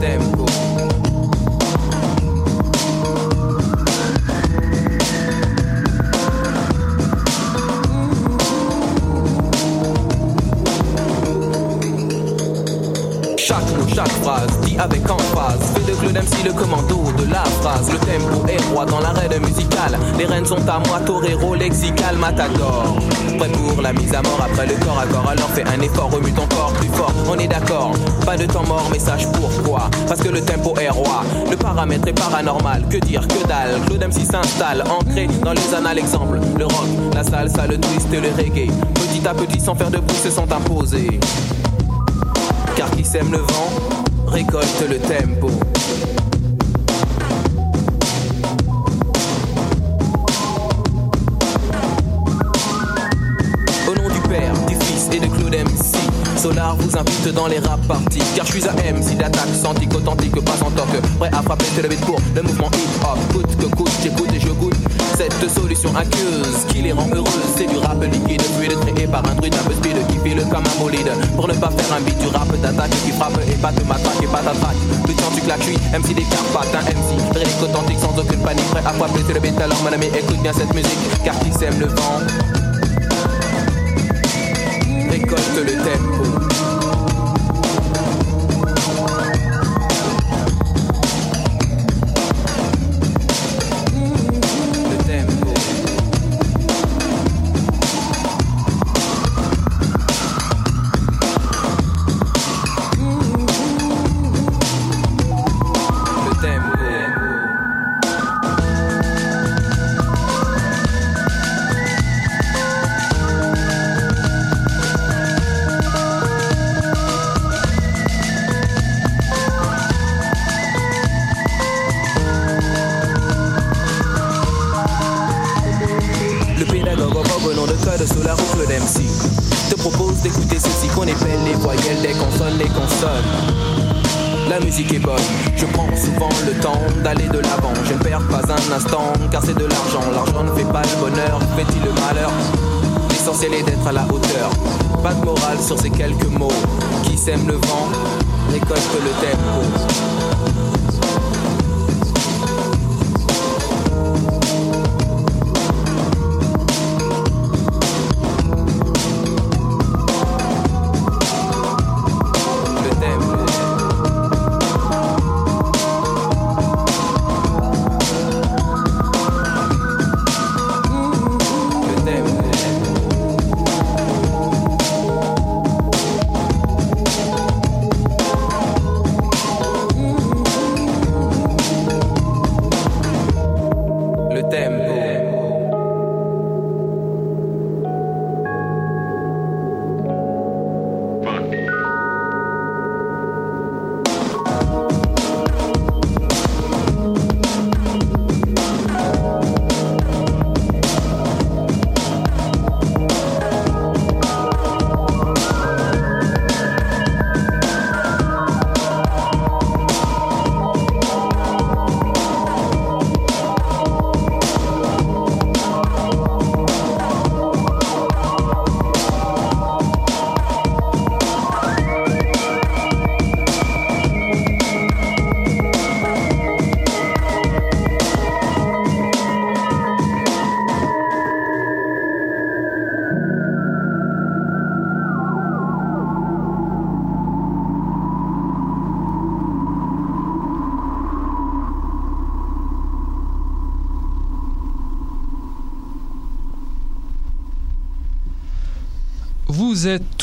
E: Chaque mot, chaque phrase, dit avec emphase. Fait de Claude MC le commando de la phrase. Le tempo est roi dans l'arène musicale. Les rênes sont à moi, torero, lexical, matador La mise à mort. Après le corps à corps Alors fais un effort, remue ton plus fort. On est d'accord, pas de temps mort, mais sache pourquoi. Parce que le tempo est roi. Le paramètre est paranormal, que dire, que dalle. Claude MC s'installe, ancré dans les annales Exemple, le rock, la salsa, le twist le reggae. Petit à petit, sans faire de bruit, se sont imposés. Car qui sème le vent récolte le tempo. Vous invite dans les rap parties. Car je suis un MC d'attaque, santique, authentique, pas en toc Prêt à frapper c'est le pour le mouvement hip-hop. Coûte que coûte, j'écoute et je goûte Cette solution aqueuse qui les rend heureux. C'est du rap liquide, fluide, créé par un druide un peu speed Qui file comme un bolide. Pour ne pas faire un beat du rap d'attaque Qui frappe et pas de matraque et pas d'attaque. Le temps tu claques, MC des Carpates Un MC très authentique sans aucune panique Prêt à frapper c'est le alors mon ami écoute bien cette musique Car qui sème le vent. Récolte le tempo.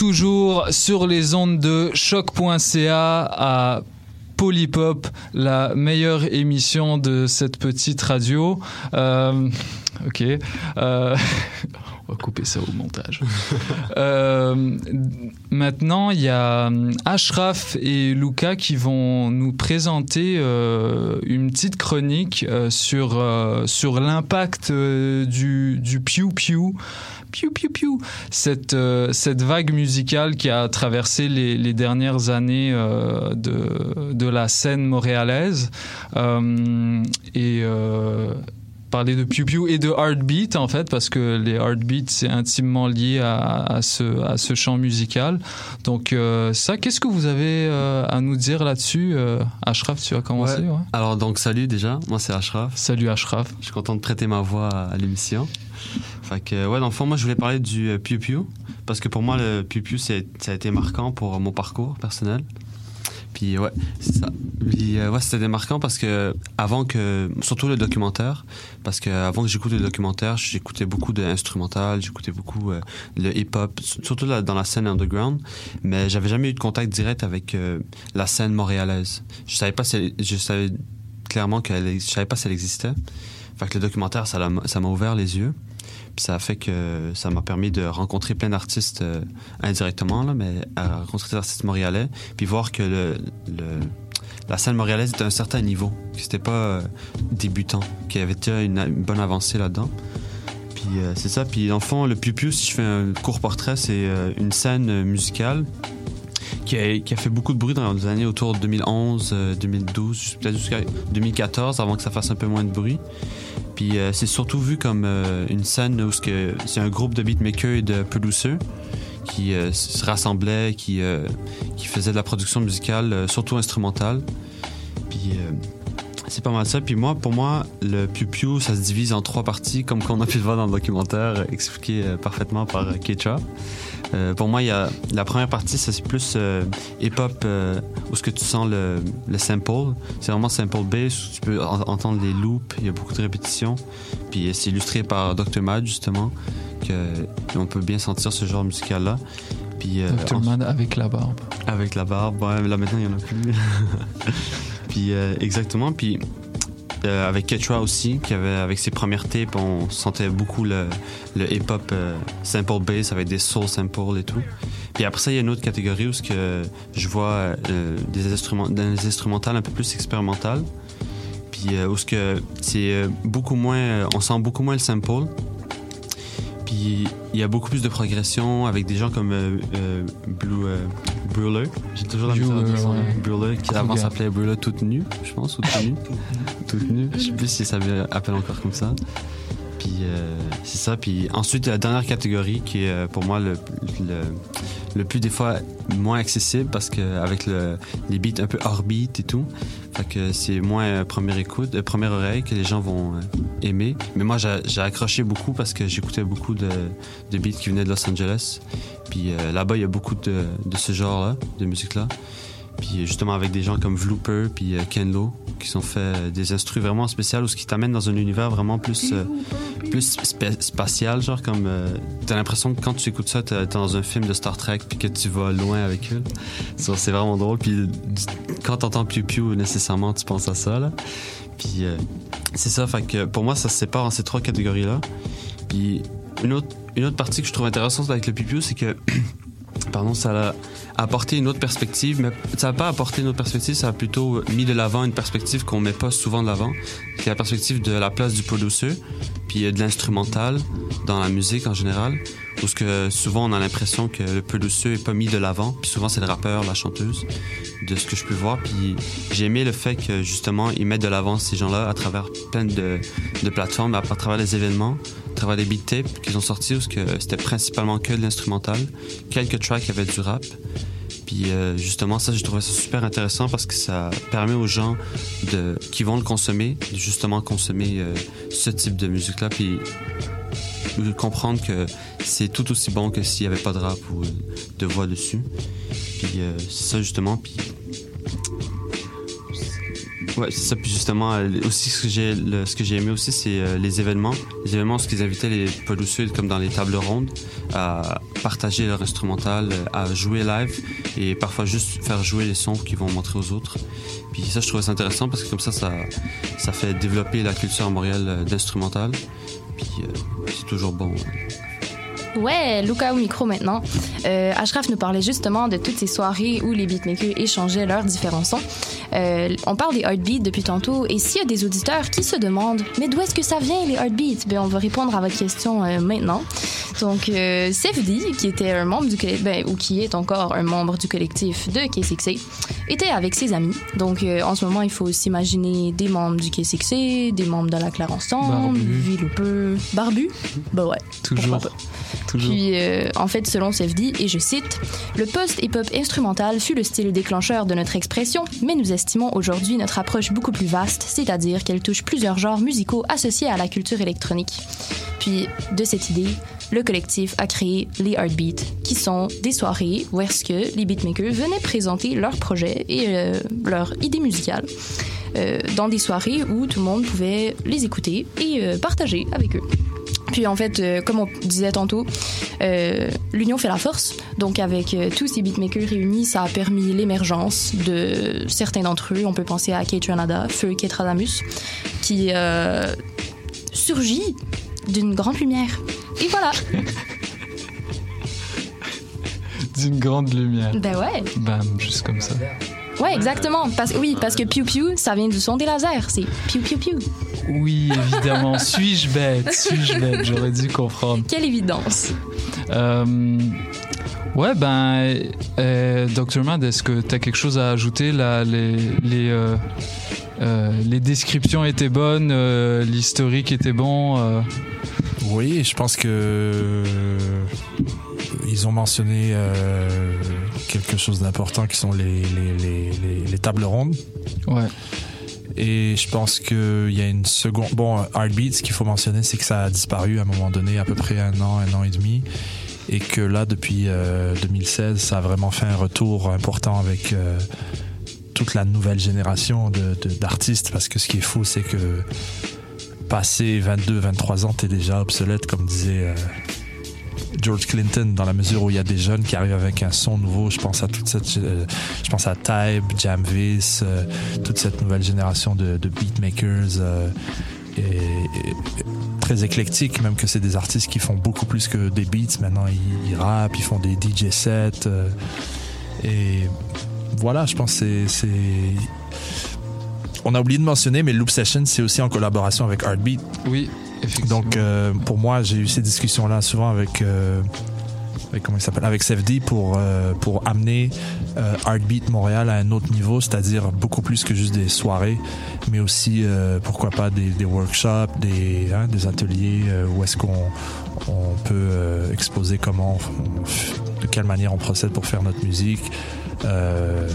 A: Toujours sur les ondes de choc.ca à Polypop, la meilleure émission de cette petite radio. Euh, ok. Euh, on va couper ça au montage. Euh, maintenant, il y a Ashraf et Luca qui vont nous présenter une petite chronique sur, sur l'impact du, du Pew Pew. Piou piou piou cette euh, cette vague musicale qui a traversé les, les dernières années euh, de de la scène montréalaise euh, et parler de Pew Pew et de Heartbeat en fait parce que les Heartbeats c'est intimement lié à, à, ce, à ce chant musical donc euh, ça qu'est-ce que vous avez euh, à nous dire là-dessus euh, Ashraf tu vas commencer
G: Ouais.
A: ouais.
G: Alors donc salut déjà, moi c'est Ashraf.
A: Salut Ashraf.
G: Je suis content de prêter ma voix à l'émission. Fait que ouais dans le fond moi je voulais parler du euh, Pew Pew parce que pour moi le Pew c'est- ça a été marquant pour mon parcours personnel. Puis euh, ouais, c'était marquant parce que avant que surtout le documentaire parce que avant que j'écoute le documentaire, j'écoutais beaucoup d'instrumental, j'écoutais beaucoup euh, le hip-hop, surtout dans la scène underground, mais j'avais jamais eu de contact direct avec euh, la scène montréalaise. Je savais pas je savais clairement qu'elle je savais pas si elle existait. Fait que le documentaire ça m'a ouvert les yeux. Ça a fait que ça m'a permis de rencontrer plein d'artistes euh, indirectement, là, mais rencontrer des artistes montréalais, puis voir que la scène montréalaise était à un certain niveau, que c'était pas euh, débutant, qu'il y avait déjà une, bonne avancée là-dedans. Puis euh, c'est ça. Puis dans le fond, le Piu Piu, si je fais un court portrait, c'est une scène musicale qui a, fait beaucoup de bruit dans les années autour de 2011, euh, 2012, peut-être jusqu'à 2014, avant que ça fasse un peu moins de bruit. Puis euh, c'est surtout vu comme euh, une scène où c'est un groupe de beatmakers et de producers qui euh, se rassemblaient, qui, euh, qui faisaient de la production musicale, euh, surtout instrumentale. Puis euh, c'est pas mal ça. Puis moi, pour moi, le Piu Piu, ça se divise en trois parties, comme qu'on a pu le voir dans le documentaire, euh, expliqué euh, parfaitement par euh, Kecha. Euh, pour moi, y a la première partie, c'est plus euh, hip-hop euh, où ce que tu sens le, le sample. C'est vraiment sample bass où tu peux en- entendre les loops. Il y a beaucoup de répétitions. Puis c'est illustré par Dr. Mad justement que on peut bien sentir ce genre musical là. Puis euh,
A: Dr. Mad avec la barbe.
G: avec la barbe, ouais, mais là maintenant il y en a plus. puis exactement, puis euh, avec Ketra aussi, qui avait avec ses premières tapes, on sentait beaucoup le, hip-hop euh, sample bass avec des soul samples et tout. Puis après ça, il y a une autre catégorie où que je vois euh, des instruments, des instrumentales un peu plus expérimentales. Puis euh, où que c'est beaucoup moins, on sent beaucoup moins le sample. Puis il y a beaucoup plus de progression avec des gens comme Blue Brûleur. J'ai toujours la misère à dire son nom.
A: ouais.
G: Brûleur, qui avant s'appelait Brûleur toute nue, je pense, ou toute nue. toute nue. Je sais plus si ça s'appelle encore comme ça. Euh, c'est ça. Puis ensuite, la dernière catégorie qui est euh, pour moi le, le, plus des fois moins accessible parce que avec le, les beats un peu hors beat et tout, c'est moins euh, première écoute, première oreille que les gens vont aimer. Mais moi, j'ai accroché beaucoup parce que j'écoutais beaucoup de, de beats qui venaient de Los Angeles. Puis là-bas, il y a beaucoup de, de ce genre-là, de musique-là. Puis justement avec des gens comme Vlooper puis euh, Ken Lo qui sont fait euh, des instrus vraiment spéciaux ou ce qui t'amène dans un univers vraiment plus euh, plus spatial genre comme euh, t'as l'impression que quand tu écoutes ça t'es dans un film de Star Trek puis que tu vas loin avec eux. C'est vraiment drôle. Puis quand t'entends Pew Pew nécessairement tu penses à ça là. Puis c'est ça fait que pour moi ça se sépare en ces trois catégories là puis une autre une autre partie que je trouve intéressante avec le Pew Pew c'est que pardon, ça a apporté une autre perspective, mais ça n'a pas apporté une autre perspective, ça a plutôt mis de l'avant une perspective qu'on met pas souvent de l'avant, qui est la perspective de la place du producer, puis euh, de l'instrumental dans la musique en général, parce que souvent on a l'impression que le producer est pas mis de l'avant, puis souvent c'est le rappeur, la chanteuse, de ce que je peux voir, puis j'ai aimé le fait que justement ils mettent de l'avant ces gens-là à travers plein de, de plateformes, à, à travers les événements, à travers des beat tapes qu'ils ont sortis, parce que c'était principalement que de l'instrumental, quelques tracks avaient du rap. Puis euh, justement, ça, je trouvais ça super intéressant parce que ça permet aux gens qui vont le consommer, de justement consommer euh, ce type de musique-là, puis comprendre que c'est tout aussi bon que s'il n'y avait pas de rap ou de voix dessus. Puis euh, ça justement, Ouais, c'est ça. Puis justement, euh, aussi ce que j'ai, ce que j'ai aimé aussi, c'est euh, les événements. Les événements, ce qu'ils invitaient les producers, comme dans les tables rondes, à partager leur instrumental, à jouer live et parfois juste faire jouer les sons qu'ils vont montrer aux autres. Puis ça, je trouvais ça intéressant parce que comme ça, ça, ça fait développer la culture à Montréal euh, d'instrumental. Puis c'est toujours bon.
D: Ouais, Luca au micro maintenant. Euh, Ashraf nous parlait justement de toutes ces soirées où les beatmakers échangeaient leurs différents sons. Euh, on parle des heartbeats depuis tantôt, et s'il y a des auditeurs qui se demandent, mais d'où est-ce que ça vient les heartbeats? Ben, on va répondre à votre question euh, maintenant. Donc, euh, Sefdi, qui était un membre du ben, ou qui est encore un membre du collectif de K6A, était avec ses amis. Donc, euh, en ce moment, il faut s'imaginer des membres du K6A, des membres de la
A: Barbu.
D: Villoupeux, Barbu? Ben ouais.
A: Toujours.
D: pas.
A: Toujours.
D: Puis, euh, en fait, selon Sefdi, et je cite, le post-hip-hop instrumental fut le style déclencheur de notre expression, mais nous aujourd'hui notre approche beaucoup plus vaste, c'est-à-dire qu'elle touche plusieurs genres musicaux associés à la culture électronique. Puis, de cette idée, le collectif a créé les Heartbeats, qui sont des soirées où est-ce que les beatmakers venaient présenter leurs projets et euh, leurs idées musicales euh, dans des soirées où tout le monde pouvait les écouter et euh, partager avec eux. Puis en fait, euh, comme on disait tantôt, euh, l'union fait la force. Donc avec euh, tous ces beatmakers réunis, ça a permis l'émergence de certains d'entre eux. On peut penser à Kate Ranada, Feu Ketradamus, qui surgit d'une grande lumière. Et voilà.
A: D'une grande lumière.
D: ben ouais.
A: Bam, juste comme ça.
D: Ouais, exactement. Parce, oui, parce que Pew Pew, ça vient du son des lasers. C'est Pew Pew Pew.
A: Oui, évidemment. Suis-je bête? Suis-je bête? J'aurais dû comprendre.
D: Quelle évidence.
A: Euh, ouais, ben, euh, Dr. Mad, est-ce que tu as quelque chose à ajouter? Là, les, les, euh, euh, les descriptions étaient bonnes, euh, l'historique était bon. euh,
B: Oui, je pense que ils ont mentionné euh, quelque chose d'important qui sont les, les, les, les- les tables rondes.
A: Ouais.
B: Et je pense qu'il y a une seconde. Bon, Heartbeat, ce qu'il faut mentionner, c'est que ça a disparu à un moment donné, à peu près un an, un an et demi. Et que là, depuis euh, 2016, ça a vraiment fait un retour important avec euh, toute la nouvelle génération de- de- d'artistes. Parce que ce qui est fou, c'est que passé 22, 23 ans, t'es déjà obsolète, comme disait euh, George Clinton, dans la mesure où il y a des jeunes qui arrivent avec un son nouveau. Je pense à toute cette, euh, je pense à Tybe, Jamvis, euh, toute cette nouvelle génération de, beatmakers. euh, très éclectique, même que c'est des artistes qui font beaucoup plus que des beats. Maintenant, ils, ils rappent, ils font des DJ sets. et voilà, je pense que c'est. On a oublié de mentionner, mais Loop Session, c'est aussi en collaboration avec Heartbeat.
A: Oui, effectivement.
B: Donc, euh, pour moi, j'ai eu ces discussions-là souvent avec, euh, avec comment il s'appelle, avec CFD pour euh, pour amener euh, Heartbeat Montréal à un autre niveau, c'est-à-dire beaucoup plus que juste des soirées, mais aussi euh, pourquoi pas des, des workshops, des hein, des ateliers où est-ce qu'on on peut exposer comment, on de quelle manière on procède pour faire notre musique. Euh,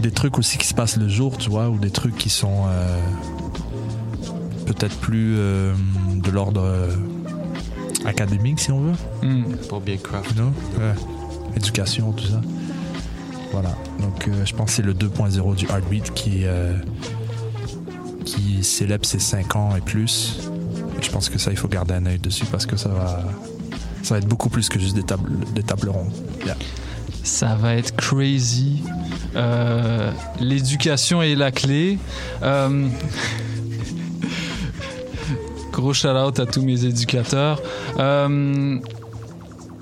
B: des trucs aussi qui se passent le jour, tu vois, ou des trucs qui sont euh, peut-être plus euh, de l'ordre euh, académique, si on veut.
A: Hmm.
G: Pour bien craft.
B: Non Ouais. Éducation, tout ça. Voilà. Donc, euh, je pense que c'est le 2.0 du Heartbeat qui, euh, qui célèbre ses 5 ans et plus. Et je pense que ça, il faut garder un œil dessus parce que ça va, ça va être beaucoup plus que juste des tables, des tables rondes. Yeah.
A: Ça va être crazy. Euh, L'éducation est la clé. Euh, Gros shout out à tous mes éducateurs. Euh,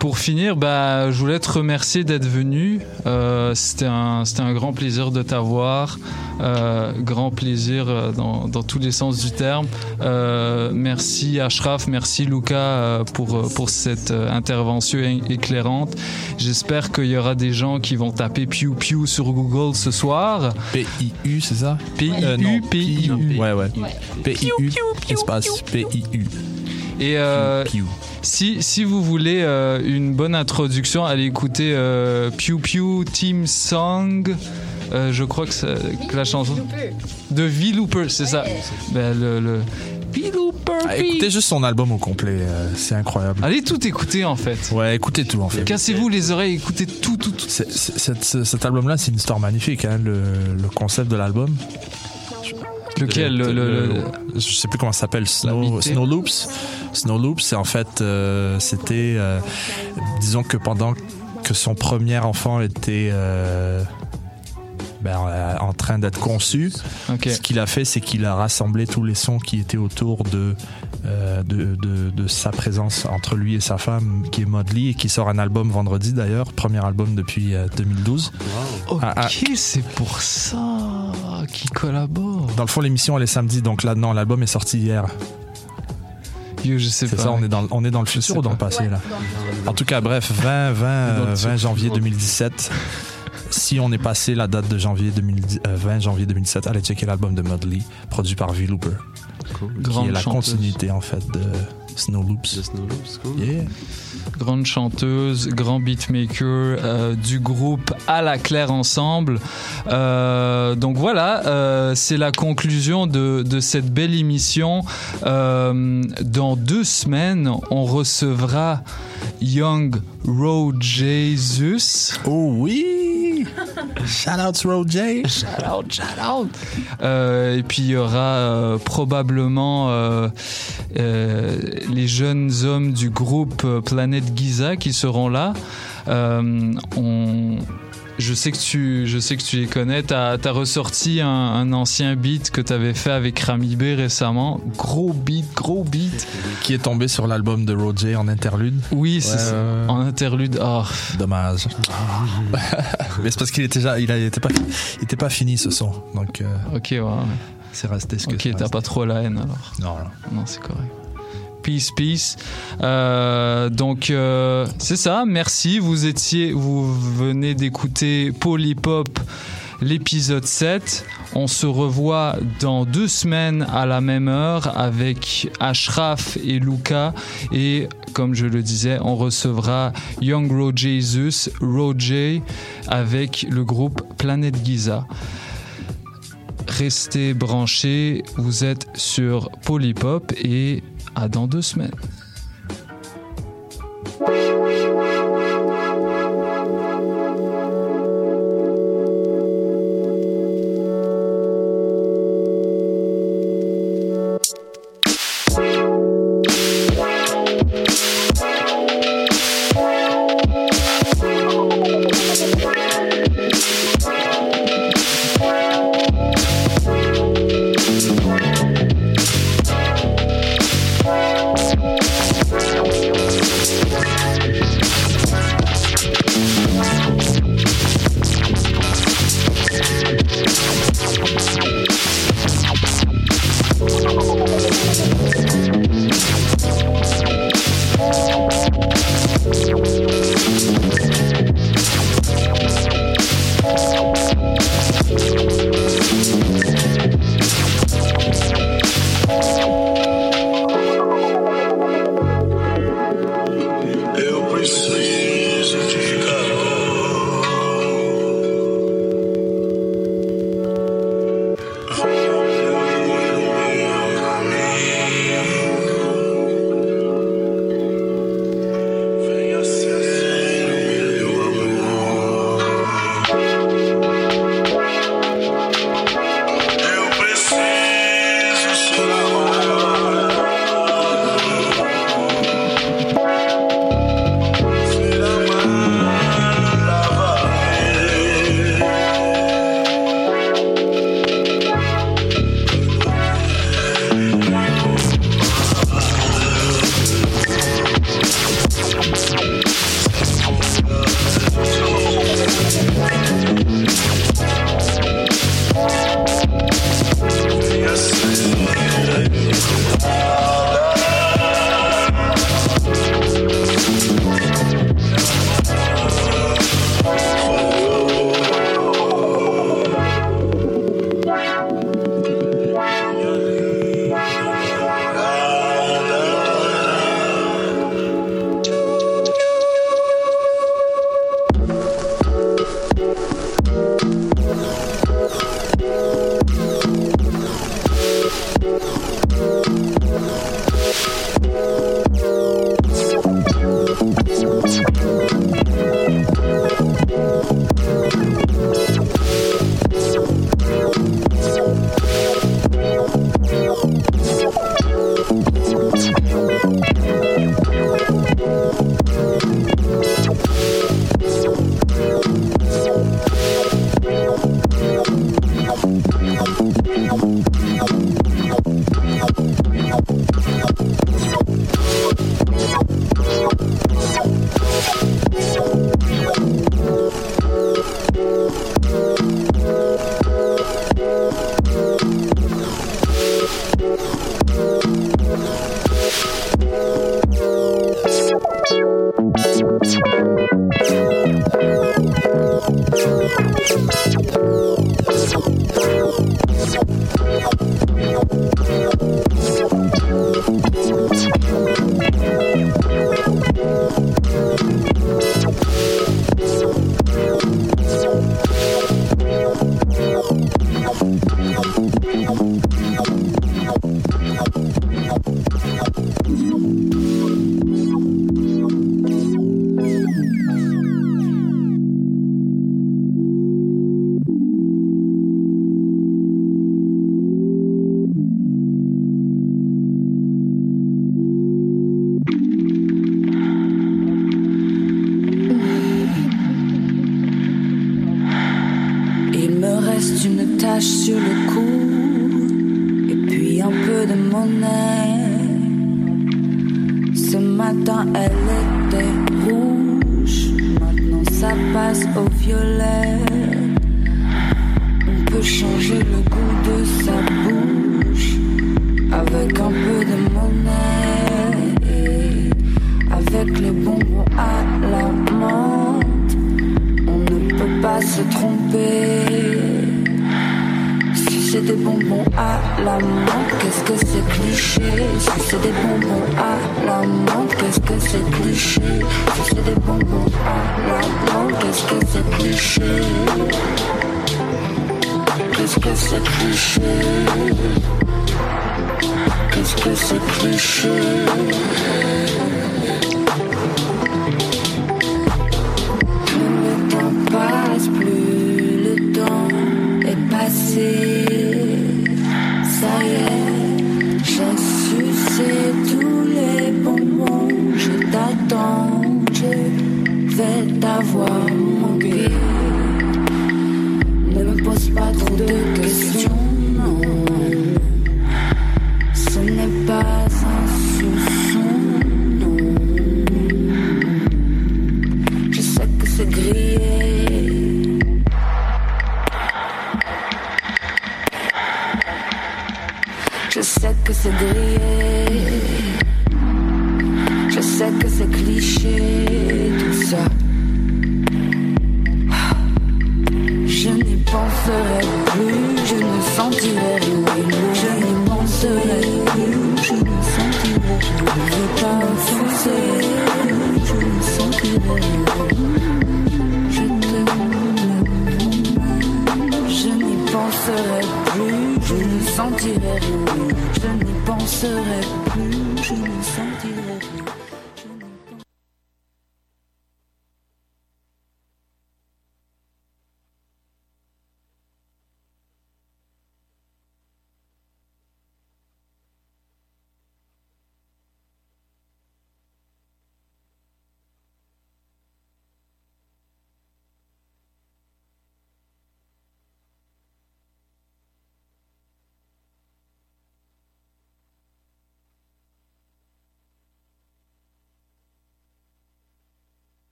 A: pour finir, bah, je voulais te remercier d'être venu. Euh, C'était un, c'était un grand plaisir de t'avoir. Euh, grand plaisir euh, dans, dans tous les sens du terme. Euh, merci Ashraf, merci Luca pour, pour cette intervention éclairante. J'espère qu'il y aura des gens qui vont taper Pew Pew sur Google ce soir.
B: P-I-U, c'est ça?
A: P-I-U,
B: non,
A: P-I-U.
B: Ouais, ouais.
D: Ouais.
B: P-I-U, espace P-I-U.
A: Et euh,
B: Pew.
A: si, si vous voulez euh, une bonne introduction, allez écouter euh, Pew Pew Team Song. Euh, je crois que, ça- que la chanson de V-Looper, c'est ça. Ben, le, le...
B: Ah, écoutez juste son album au complet, euh, c'est incroyable.
A: Allez tout écouter en fait.
B: Ouais, écoutez tout en fait.
A: Cassez-vous les oreilles, écoutez tout, tout, tout.
B: Cet album-là, c'est une histoire magnifique. Hein, le, le concept de l'album.
A: Lequel le, le- le-
B: Je sais plus comment ça s'appelle. Snow, Loops. Snow Loops, c'est en fait, euh, c'était, euh, disons que pendant que son premier enfant était euh, ben, euh, en train d'être conçu. Ce qu'il a fait, c'est qu'il a rassemblé tous les sons qui étaient autour de, euh, de, de, de sa présence entre lui et sa femme, qui est Modley, et qui sort un album vendredi d'ailleurs, premier album depuis euh, 2012.
A: Ok,
B: Ah, ah.
A: c'est pour ça qu'ils collaborent.
B: Dans le fond, l'émission elle est samedi, donc là non, l'album est sorti hier.
A: Yo, je sais
B: C'est
A: pas.
B: ça, on est dans, on est dans le futur ou dans le passé là. En tout cas, bref, 20, 20, euh, 20 janvier 2017. Si on est passé la date de janvier 2010, euh, 20 janvier 2017, allez checker l'album de Modley, produit par V Looper, qui
A: Grande
B: est la
A: chanteuse.
B: continuité en fait de Snow Loops.
G: The Snow Loops, cool.
B: Yeah.
A: grande chanteuse, grand beatmaker euh, du groupe À la Claire Ensemble. Euh, donc voilà, euh, c'est la conclusion de, de cette belle émission. Euh, dans deux semaines, on recevra Young Road Jesus.
B: Oh oui! Shout out Roger!
A: Shout out, shout out. Euh, et puis il y aura euh, probablement euh, les jeunes hommes du groupe Planète Giza qui seront là. On, je sais que tu, je sais que tu les connais. T'as as ressorti un, un ancien beat que t'avais fait avec Rami B récemment. Gros beat, gros beat.
B: Qui est tombé sur l'album de Roger en interlude.
A: Oui, c'est
B: Ouais,
A: ça. En interlude. Oh,
B: Dommage. Mais c'est parce qu'il était déjà, il, a- il était pas, il était pas fini ce son, donc euh,
A: ok, ouais.
B: c'est resté ce que
A: Ok, t'as pas trop la haine alors.
B: Non, non.
A: Non, c'est correct. Peace, peace. Euh, donc euh, c'est ça. Merci. Vous étiez, vous venez d'écouter Polypop, l'épisode 7. On se revoit dans deux semaines à la même heure avec Ashraf et Luca. Et comme je le disais, on recevra Young Roger Jesus, Roger, avec le groupe Planète Giza. Restez branchés, vous êtes sur Polypop et à dans deux semaines.